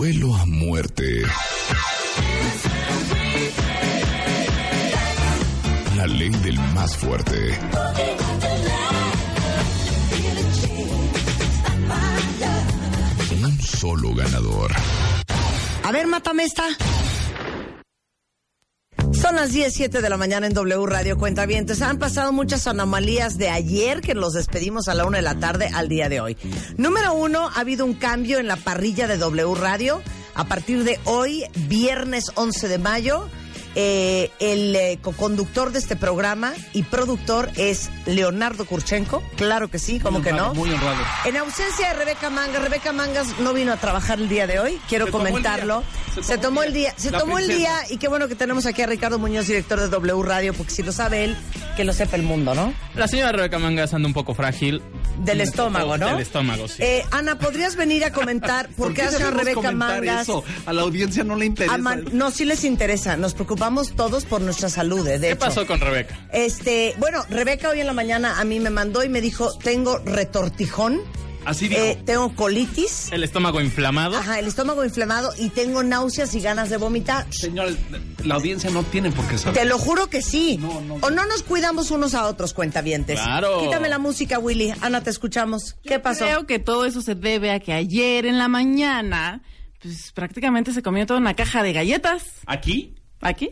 Duelo a muerte. La ley del más fuerte. Un solo ganador. A ver, mátame esta. Son las 17 de la mañana en W Radio Cuentavientes. Han pasado muchas anomalías de ayer que los despedimos a la una de la tarde al día de hoy. Número uno, ha habido un cambio en la parrilla de W Radio. A partir de hoy, viernes 11 de mayo, eh, el eh, co-conductor de este programa y productor es Leonardo Kurchenko. Claro que sí, como que no. Muy honrado. En ausencia de Rebeca Mangas, Rebeca Mangas no vino a trabajar el día de hoy, quiero Se tomó el comentarlo. día. Se, tomó el día, se La tomó el día y qué bueno que tenemos aquí a Ricardo Muñoz, director de W Radio, porque si lo sabe él, que lo sepa el mundo, ¿no? La señora Rebeca Mangas anda un poco frágil. Del estómago, ¿no? Del estómago, sí. Eh, Ana, ¿podrías venir a comentar por, qué hace a Rebeca Mangas? eso? A la audiencia no le interesa. a man- no, sí les interesa. Nos preocupamos todos por nuestra salud, eh, de ¿Qué hecho. pasó con Rebeca? Este, bueno, Rebeca hoy en la mañana a mí me mandó y me dijo, tengo retortijón, Así dijo. eh, tengo colitis, El estómago inflamado. ajá, el estómago inflamado y tengo náuseas y ganas de vomitar. Señor, la audiencia no tiene por qué saber. Te lo juro que sí. No, no, no. O no nos cuidamos unos a otros, cuentavientes. Claro. Quítame la música, Willy. Ana, te escuchamos. ¿Qué pasó? Creo que todo eso se debe a que ayer en la mañana, pues prácticamente se comió toda una caja de galletas. ¿Aquí? ¿Aquí?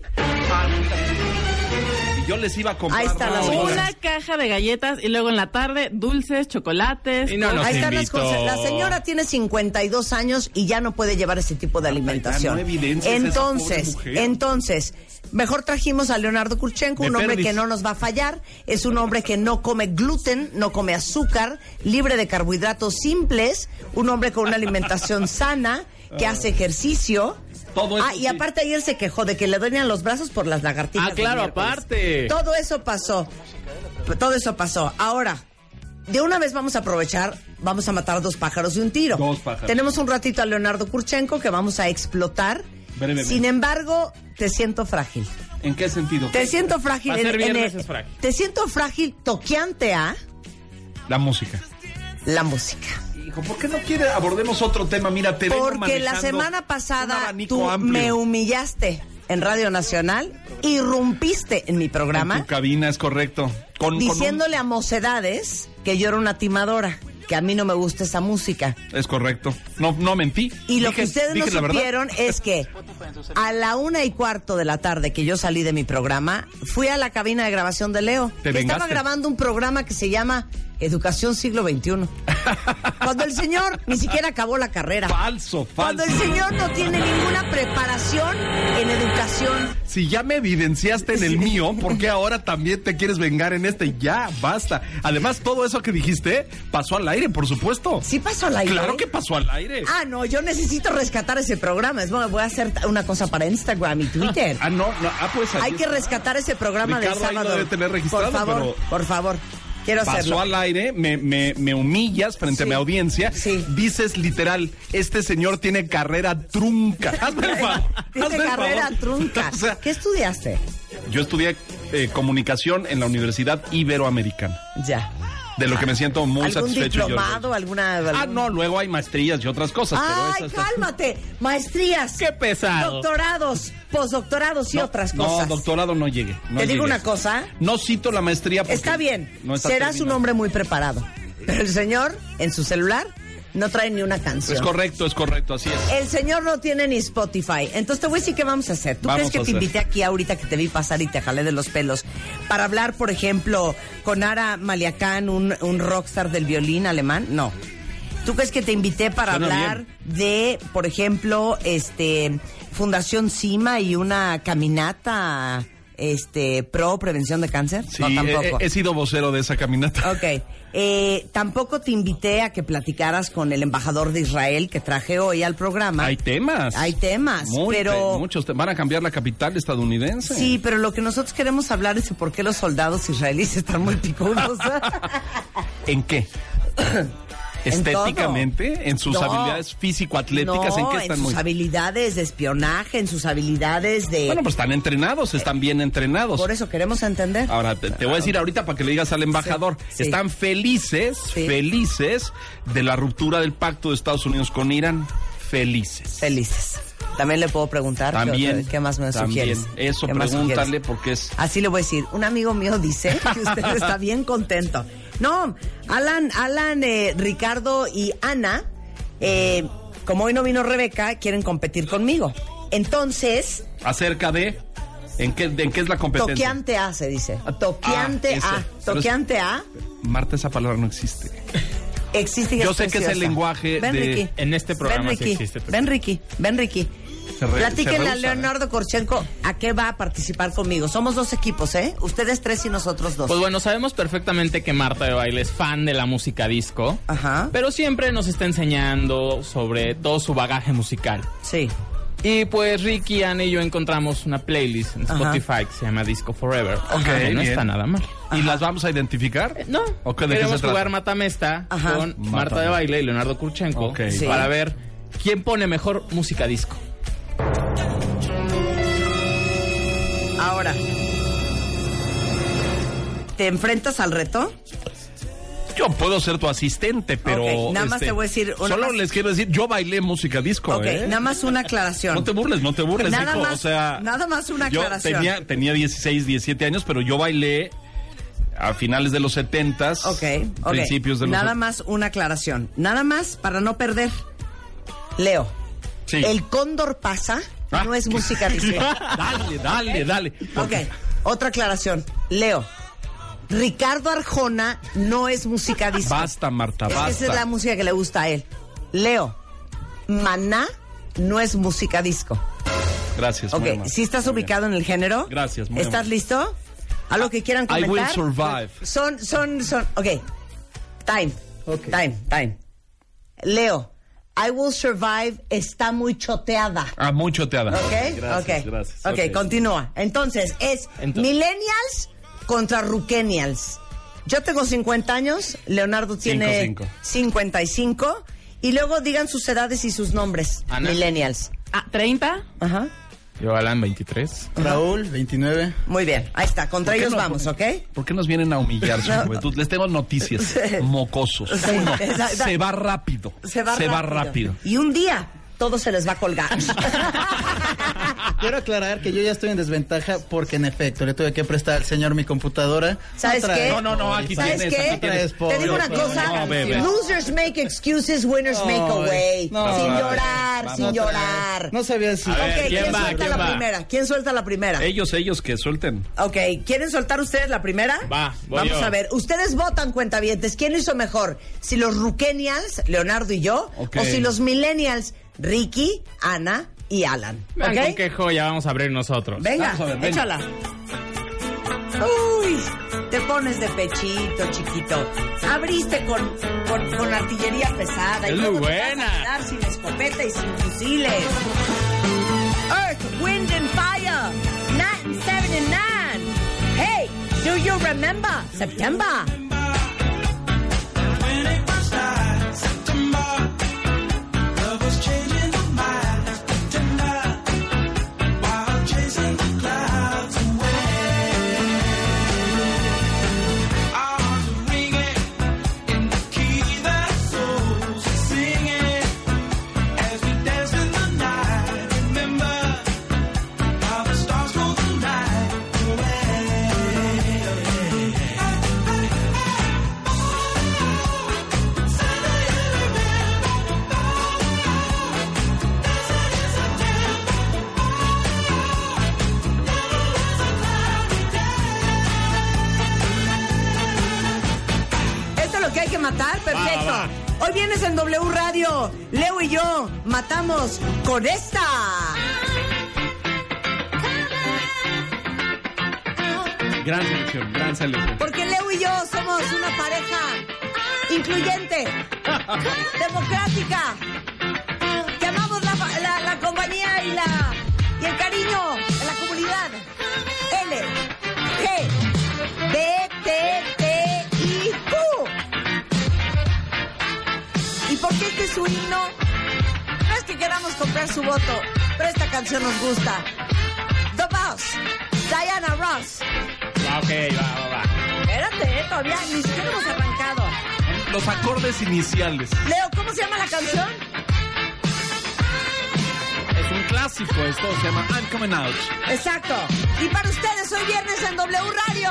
Y yo les iba a comprar. Ahí están las no, cosas. Una caja de galletas y luego en la tarde dulces, chocolates. Y no nos Ahí están las invitó. cosas. La señora tiene 52 años y ya no puede llevar ese tipo de alimentación. entonces, entonces, mejor trajimos a Leonardo Kurchenko, un hombre que no nos va a fallar. Es un hombre que no come gluten, no come azúcar, libre de carbohidratos simples, un hombre con una alimentación sana, que hace ejercicio. Todo eso ah, y sí. aparte ayer se quejó de que le duelen los brazos por las lagartijas. Ah, claro, aparte. Todo eso pasó. Todo eso pasó. Ahora, de una vez vamos a aprovechar, vamos a matar dos pájaros de un tiro. Dos pájaros. Tenemos un ratito a Leonardo Kurchenko que vamos a explotar. Brevemente. Sin embargo, te siento frágil. ¿En qué sentido? Te siento frágil. En- en el- frágil. Te siento frágil toqueante a La música. la música. Hijo, ¿por qué no quiere abordemos otro tema? Mira, te Porque la semana pasada tú amplio. me humillaste en Radio Nacional, irrumpiste en mi En programa. tu cabina, es correcto. Con, con un- diciéndole a mocedades que yo era una timadora, que a mí no me gusta esa música. Es correcto. No, no mentí. Y lo Dije- que ustedes no supieron es que a la una y cuarto de la tarde que yo salí de mi programa, fui a la cabina de grabación de Leo. Te que estaba grabando un programa que se llama Educación Siglo XXI. Cuando el señor ni siquiera acabó la carrera. Falso, Cuando falso. el señor no tiene ninguna preparación en educación. Si ya me evidenciaste en el mío, ¿por qué ahora también te quieres vengar en este? Ya, basta. Además, todo eso que dijiste pasó al aire, por supuesto. ¿Sí pasó al aire? Claro que pasó al aire. Ah, no, yo necesito rescatar ese programa. Es bueno, voy a hacer una cosa para Instagram y Twitter. Ah, no, no. Ah, pues ahí Hay que rescatar ese programa Ricardo del ahí lo sábado. debe tener registrado, por favor, pero- por favor. Quiero Pasó hacerlo. al aire, me, me, me humillas frente Sí. a mi audiencia. Sí. Dices literal, este señor tiene carrera trunca. Hazme el favor. Tiene carrera favor. trunca. O sea, ¿Qué estudiaste? yo estudié eh, comunicación en la Universidad Iberoamericana. Ya. De lo que me siento muy ¿Algún satisfecho. diplomado? ¿Alguna.? Ah, no, luego hay maestrías y otras cosas. pero Ay, esas- cálmate. Maestrías. Qué pesado. Doctorados, posdoctorados y No, otras No, cosas. doctorado no llegue. no Te digo una cosa. No cito la maestría porque Está bien. no está Serás un hombre muy preparado. Pero el señor, en su celular, no trae ni una canción. Es correcto, es correcto, así es. El señor no tiene ni Spotify. Entonces te voy a decir qué vamos a hacer. ¿Tú Vamos crees que te hacer. invité aquí ahorita que te vi pasar y te jalé de los pelos para hablar, por ejemplo, con Ara Maliacán, un, un rockstar del violín alemán? No. ¿Tú crees que te invité para Suena hablar de, por ejemplo, este Fundación Cima y una caminata este, pro prevención de cáncer? Sí, no, tampoco. he, he sido vocero de esa caminata. Ok. Eh, tampoco te invité a que platicaras con el embajador de Israel que traje hoy al programa. Hay temas. Hay temas, Muy pero- te- muchos te- van a cambiar la capital estadounidense. Sí, pero lo que nosotros queremos hablar es de por qué los soldados israelíes están muy picudos. ¿En qué? Estéticamente, en sus No. habilidades físico-atléticas, ¿en qué están sus muy? habilidades de espionaje, en sus habilidades de... Bueno, pues están entrenados, están bien entrenados. por eso queremos entender. Ahora, te, te voy a decir ahorita para que le digas al embajador. sí. Están felices, Sí. felices de la ruptura del pacto de Estados Unidos con Irán. Felices. Felices. También le puedo preguntar También. qué, más me también. sugieres. Eso, ¿Qué más pregúntale porque es... Así le voy a decir. Un amigo mío dice que usted está bien contento. No, Alan, Alan, eh, Ricardo y Ana, eh, como hoy no vino Rebeca, quieren competir conmigo. Entonces, Acerca de... ¿En qué, de- en qué es la competencia? toqueante A se dice. Toqueante Ah, ese. A. Pero es- Toqueante A Marta, esa palabra no existe. existe y Yo es sé que es el lenguaje Ven, de- Ricky. En este programa Ven, sí Ricky. existe. Ven, Ricky. Ven, Ricky. Platíquenle a Leonardo Korchenko a qué va a participar conmigo. Somos dos equipos, ¿eh? Ustedes tres y nosotros dos. Pues bueno, sabemos perfectamente que Marta de Baile es fan de la música disco. Ajá. Pero siempre nos está enseñando sobre todo su bagaje musical. Sí. Y pues Ricky, Ana y yo encontramos una playlist en Ajá. Spotify que se llama Disco Forever. Ok, que no bien. está nada mal. ¿Y las vamos a identificar? Eh, No, ¿O qué- de qué queremos jugar Matamesta Ajá. con Marta de Baile y Leonardo Kurchenko Ok. Sí. para ver quién pone mejor música disco. Ahora. ¿Te enfrentas al reto? Yo puedo ser tu asistente, pero... este, nada más te voy a decir una Solo más- les quiero decir, yo bailé música disco, ok, ¿eh? nada más una aclaración. No te burles, no te burles, Nada hijo. más- o sea, nada más una yo aclaración. Tenía, tenía 16, 17 años, pero yo bailé a finales de los 70 Ok, ok. principios de los Nada más una aclaración. Nada más para no perder. Leo, Sí. el cóndor pasa. No es música disco. dale, dale, dale. ok, otra aclaración. Leo, Ricardo Arjona no es música disco. Basta, Marta, Es basta. esa es la música que le gusta a él. Leo, Maná no es música disco. Gracias, Ok, si estás Muy bien. ubicado en el género. Gracias, muy ¿Estás amable. listo? ¿Algo que quieran I comentar? will survive. Son, son, son. Ok. Time. Ok. Time, time. Leo, I will survive está muy choteada. Ah, muy choteada. ¿Ok? Gracias, ok. gracias. ok, continúa. Entonces, es millennials contra ruquenials. Yo tengo 50 años, Leonardo tiene cinco. 55. Y luego digan sus edades y sus nombres. Ana. Millennials. Ah, 30. Ajá. Yo, Alan, 23. Raúl, 29. Muy bien, ahí está. Contra ¿Por qué ellos no? vamos, ¿ok? ¿Por qué nos vienen a humillar su No. juventud? Les tengo noticias. Mocosos. Sí, Uno, se va rápido. Se va rápido. rápido. Y un día todo se les va a colgar. Quiero aclarar que yo ya estoy en desventaja porque en efecto le tuve que prestar al señor mi computadora. ¿Sabes qué? No, no, no, aquí ¿Sabes tienes, qué? aquí tienes. Te digo una cosa. no. Losers make excuses, winners make a No, way. no, sin llorar, sin llorar. No sabía si. A ver, ok, ¿quién ¿quién, va? suelta ¿Quién la va? primera? ¿Quién suelta la primera? Ellos, ellos que suelten. Ok, ¿quieren soltar ustedes la primera? Va, voy Vamos yo. a ver, ustedes votan cuentavientes, ¿quién lo hizo mejor? Si los Ruquenials, Leonardo y yo, o si los Millennials, Ricky, Ana y Alan. Vean ¿Ok? con qué joya vamos a abrir nosotros. Venga, ver, échala. Uy, te pones de pechito, chiquito. Abriste con, con, con artillería pesada. y luego muy te vas a buena. sin escopeta y sin fusiles. Earth, Wind and Fire, 1979. Hey, do you remember September? Matamos con esta. Gran selección, gran selección. Porque Leo y yo somos una pareja incluyente, democrática, su voto, pero esta canción nos gusta. The Boss, Diana Ross. Ah, Ok, va, va, va. Espérate, eh, todavía ni siquiera hemos arrancado. Los acordes iniciales. Leo, ¿cómo se llama la canción? Es un clásico esto, se llama I'm Coming Out. Exacto. Y para ustedes hoy viernes en W Radio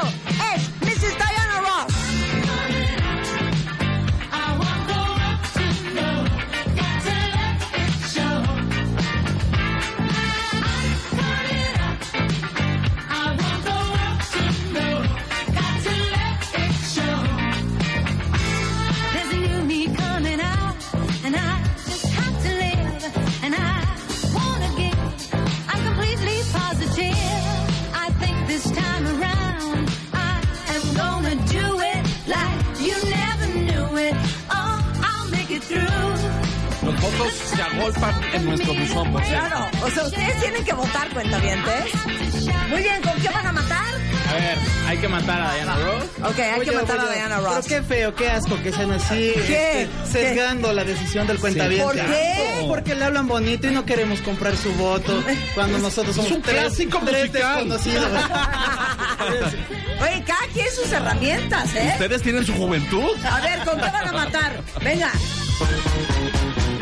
hay que matar a Diana Pero Ross. qué feo, qué asco que sean así, ¿Qué? este, sesgando la decisión del cuentaviente. ¿Por qué? Porque le hablan bonito y no queremos comprar su voto cuando nosotros somos un tres, clásico tres musical. desconocidos. Oye, cada quien sus herramientas, ¿eh? ¿Ustedes tienen su juventud? A ver, ¿con qué van a matar? Venga.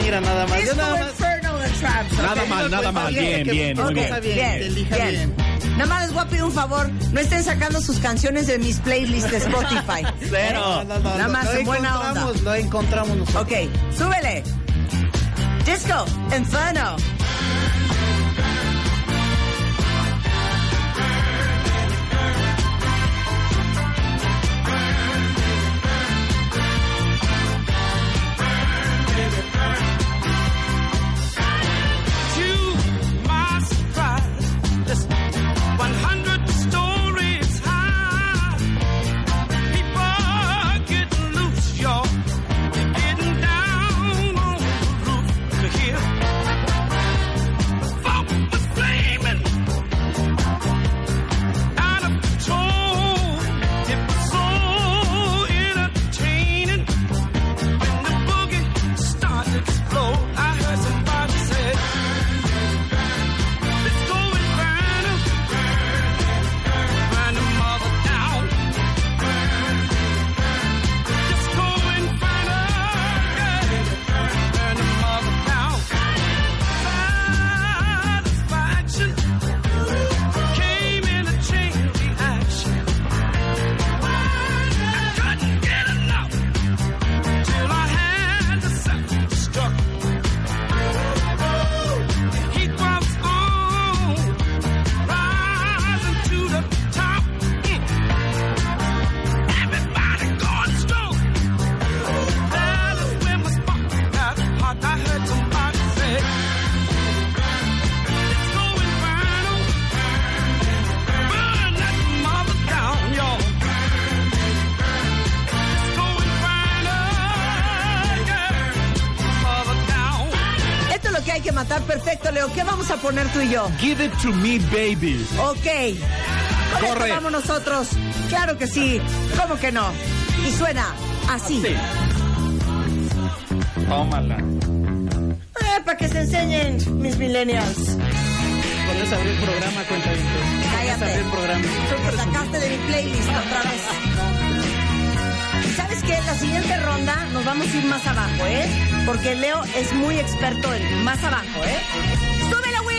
Mira, nada más. Yo nada más. Infernal de Traps. Nada ¿ok? mal, nada mal. Bien, bien, bien. está bien, Bien, bien. Nada más les voy a pedir un favor, no estén sacando sus canciones de mis playlists de Spotify. No, no, no, Nada más lo en buena onda. encontramos, Lo encontramos nosotros. Ok, súbele. Disco Inferno. Vamos a poner tú y yo? Give it to me, baby. Ok. Con Corre. esto vamos nosotros. Claro que sí. ¿Cómo que no? Y suena así. Sí. Tómala. Eh, para que se enseñen mis millennials. Puedes abrir el programa. Puedes Cállate. abrir el programa. Me sacaste de mi playlist otra vez. ¿Y sabes qué? La siguiente ronda nos vamos a ir más abajo, ¿eh? Porque Leo es muy experto en más abajo, ¿eh?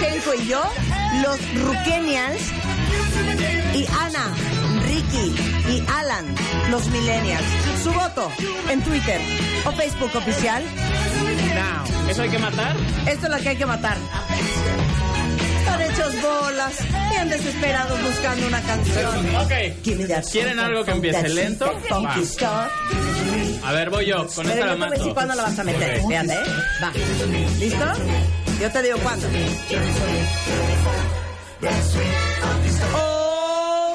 Leonardo Kurchenko y yo, los Rukenials, y Ana, Ricky y Alan, los Millennials. Su voto en Twitter o Facebook oficial. ¿Eso hay que matar? Esto es lo que hay que matar. Están hechos bolas, bien desesperados buscando una canción. Ok. ¿Quieren algo que empiece lento? Va. A ver, voy yo. Con esta la cuándo la vas a meter. Fíjate, ¿eh? Va. ¿Listo? Yo te digo cuándo. Oh.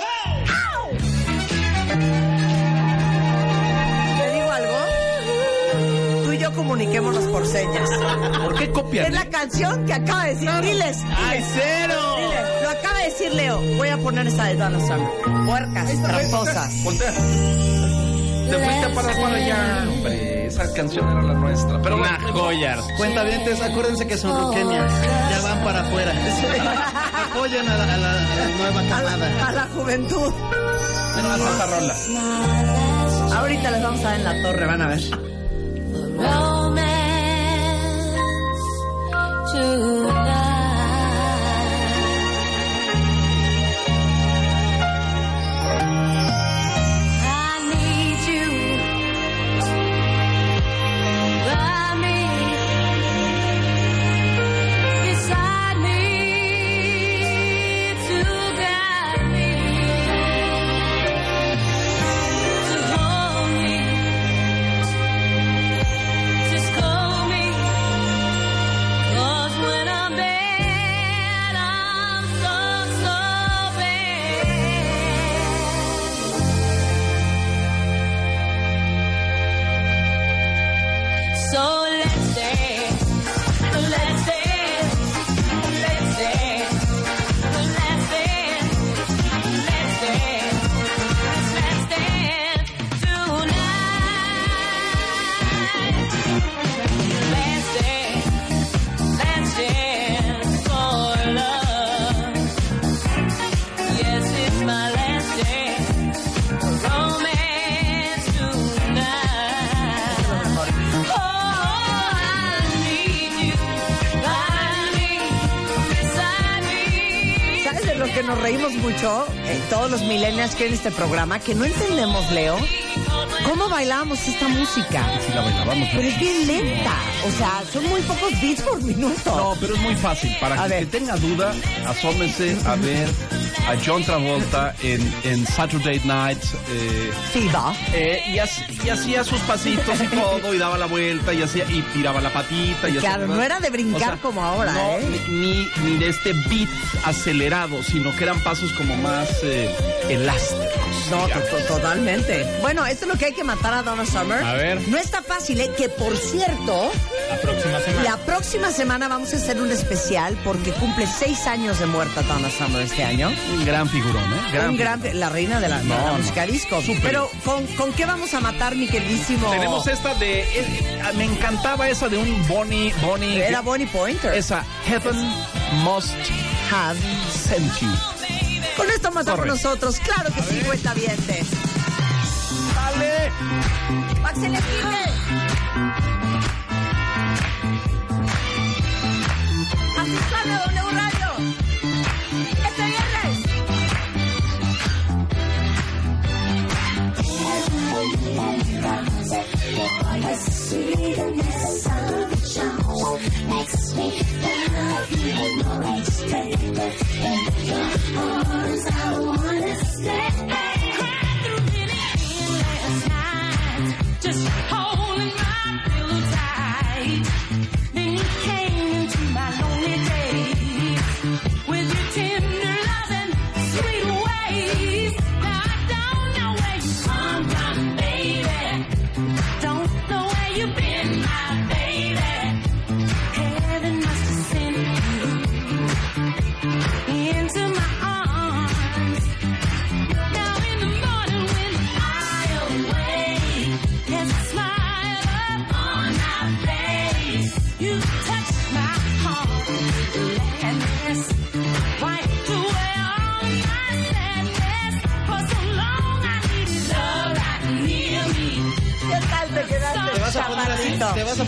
¿Te digo algo? Tú y yo comuniquémonos por señas. ¿Por qué copian? Es la canción que acaba de decir. Diles. ¡Ay, cero! Diles. Lo acaba de decir Leo. Voy a poner esa de Donna Summer. Puercas, tramposas. Voltea. Te fuiste para, para allá, hombre. Esa canción era la nuestra. Pero Una bueno, joya. Cuentavientes, acuérdense que son Rukenials. Ya van para afuera. Apoyen a la, a la- a la nueva A camada. la, a la juventud. menos a esta rola. Ahorita les vamos a dar en la torre, van a ver. Nos reímos mucho? eh, todos los millennials que en este programa, que no entendemos, Leo. ¿Cómo bailábamos esta música? Sí, la bailábamos. Pero es bien lenta. O sea, son muy pocos beats por minuto. No, pero es muy fácil. Para A que, tenga duda, asómese a ver a John Travolta en, en Saturday Night. Eh, eh, y, hac- y hacía sus pasitos y todo, y daba la vuelta, y hacía y tiraba la patita. Y Claro, hacía- no era de brincar como ahora, no, ¿eh? Ni, ni- ni de este beat acelerado, sino que eran pasos como más eh, elásticos. No, totalmente. Bueno, esto es lo que hay que matar a Donna Summer. A ver. No está fácil, ¿eh? Que por cierto, La próxima semana. la próxima semana vamos a hacer un especial porque cumple seis años de muerta Donna Summer este año. Un gran figurón, ¿eh? un gran, la reina de la, de la No, no. música disco. Pero ¿con, ¿con qué vamos a matar, mi queridísimo? Tenemos esta de. eh, me encantaba esa de un Bonnie. Bonnie Era Bonnie Pointer. Esa Heaven Must Have. Send You. Con esto matamos Corre. nosotros. Claro que sí, cuenta vientes. ¡Dale! ¡Pa' que se le! Así suena W Radio. Este viernes. makes me love you more each day. But in your arms, I wanna stay.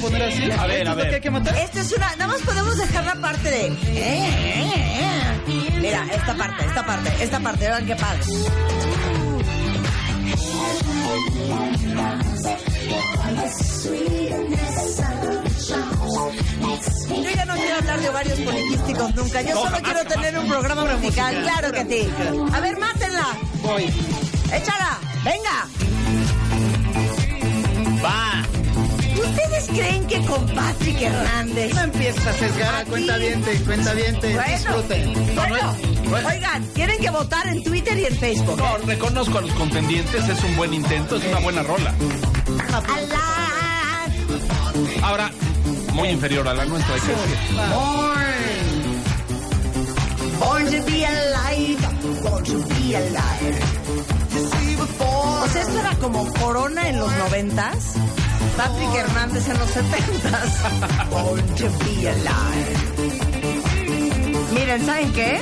Poner así? A ver, ¿Esto a ver. que hay que matar? Esta es una. Nada más podemos dejar la parte de. eh, eh, eh. Mira, esta parte, esta parte, esta parte. Vean qué padre. Yo ya no quiero hablar de ovarios poliquísticos nunca. Yo solo quiero tener un programa musical. Claro que sí. A ver, mátenla. Voy. Échala. Venga. Va. ¿Ustedes creen que con Patrick Hernández No empieces a sesgar cuenta diente, cuenta diente. Bueno, Disfruten. bueno, bueno. oigan, tienen que votar en Twitter y en Facebook. No, reconozco a los contendientes, es un buen intento, es una buena rola. Ahora, muy inferior a la nuestra, hay que decir. Born. Born to be alive. Born to be alive. O sea, esto era como Corona en los noventas. Patrick Hernández en los setentas. Born to be alive. Miren, ¿saben qué?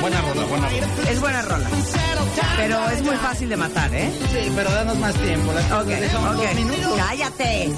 Buena rola, buena rola. Es buena rola. Pero es muy fácil de matar, ¿eh? Sí, pero danos más tiempo. La Ok, dos ok. minutos. Cállate.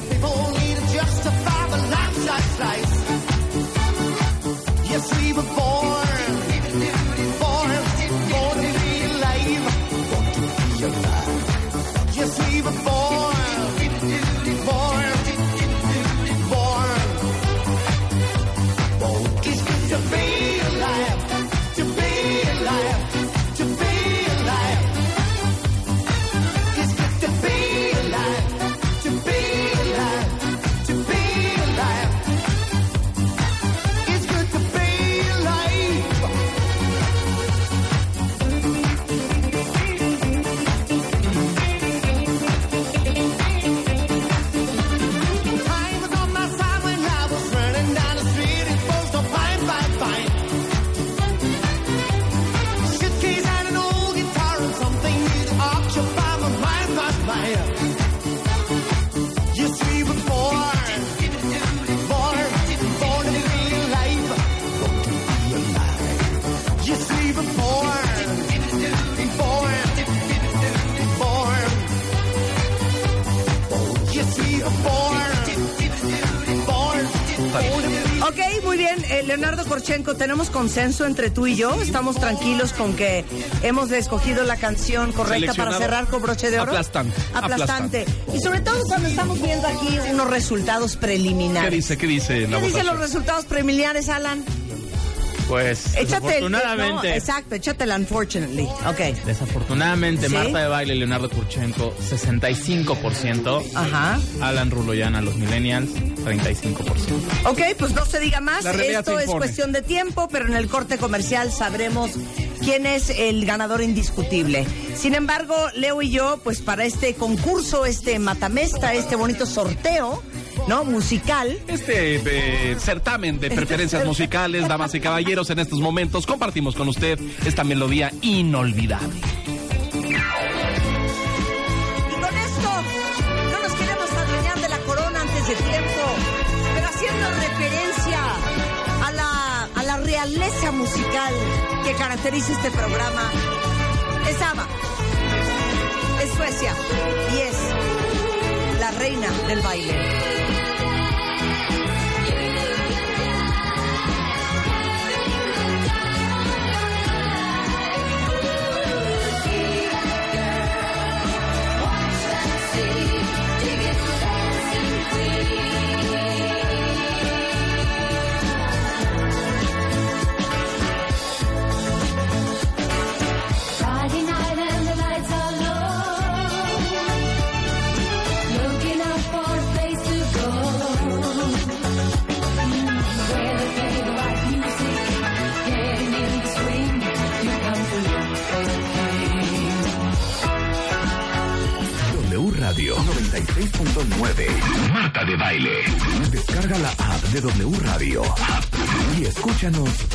Muy bien. Eh, Leonardo Korchenko, tenemos consenso entre tú y yo. Estamos tranquilos con que hemos escogido la canción correcta para cerrar con broche de oro. Aplastante, Aplastante. Y sobre todo cuando estamos viendo aquí unos resultados preliminares. ¿Qué dice? ¿Qué dice ¿Qué dicen los resultados preliminares, Alan? Pues Échate el. desafortunadamente, no, exacto, échate el unfortunately. Ok. desafortunadamente ¿Sí? Marta de Baile y Leonardo Kurchenko 65%, Ajá. Alan Ruloyan a los millennials 35%. Ok, pues no se diga más. Esto es cuestión de tiempo, pero en el corte comercial sabremos quién es el ganador indiscutible. Sin embargo, Leo y yo, pues para este concurso, este matamesta, este bonito sorteo, ¿no? Musical. Este eh, certamen de preferencias musicales, damas y caballeros, en estos momentos compartimos con usted esta melodía inolvidable. Y con esto, no nos queremos adueñar de la corona antes de tiempo, pero haciendo referencia a la, a la realeza musical que caracteriza este programa, es ABBA, es Suecia y es la reina del baile. Escúchanos.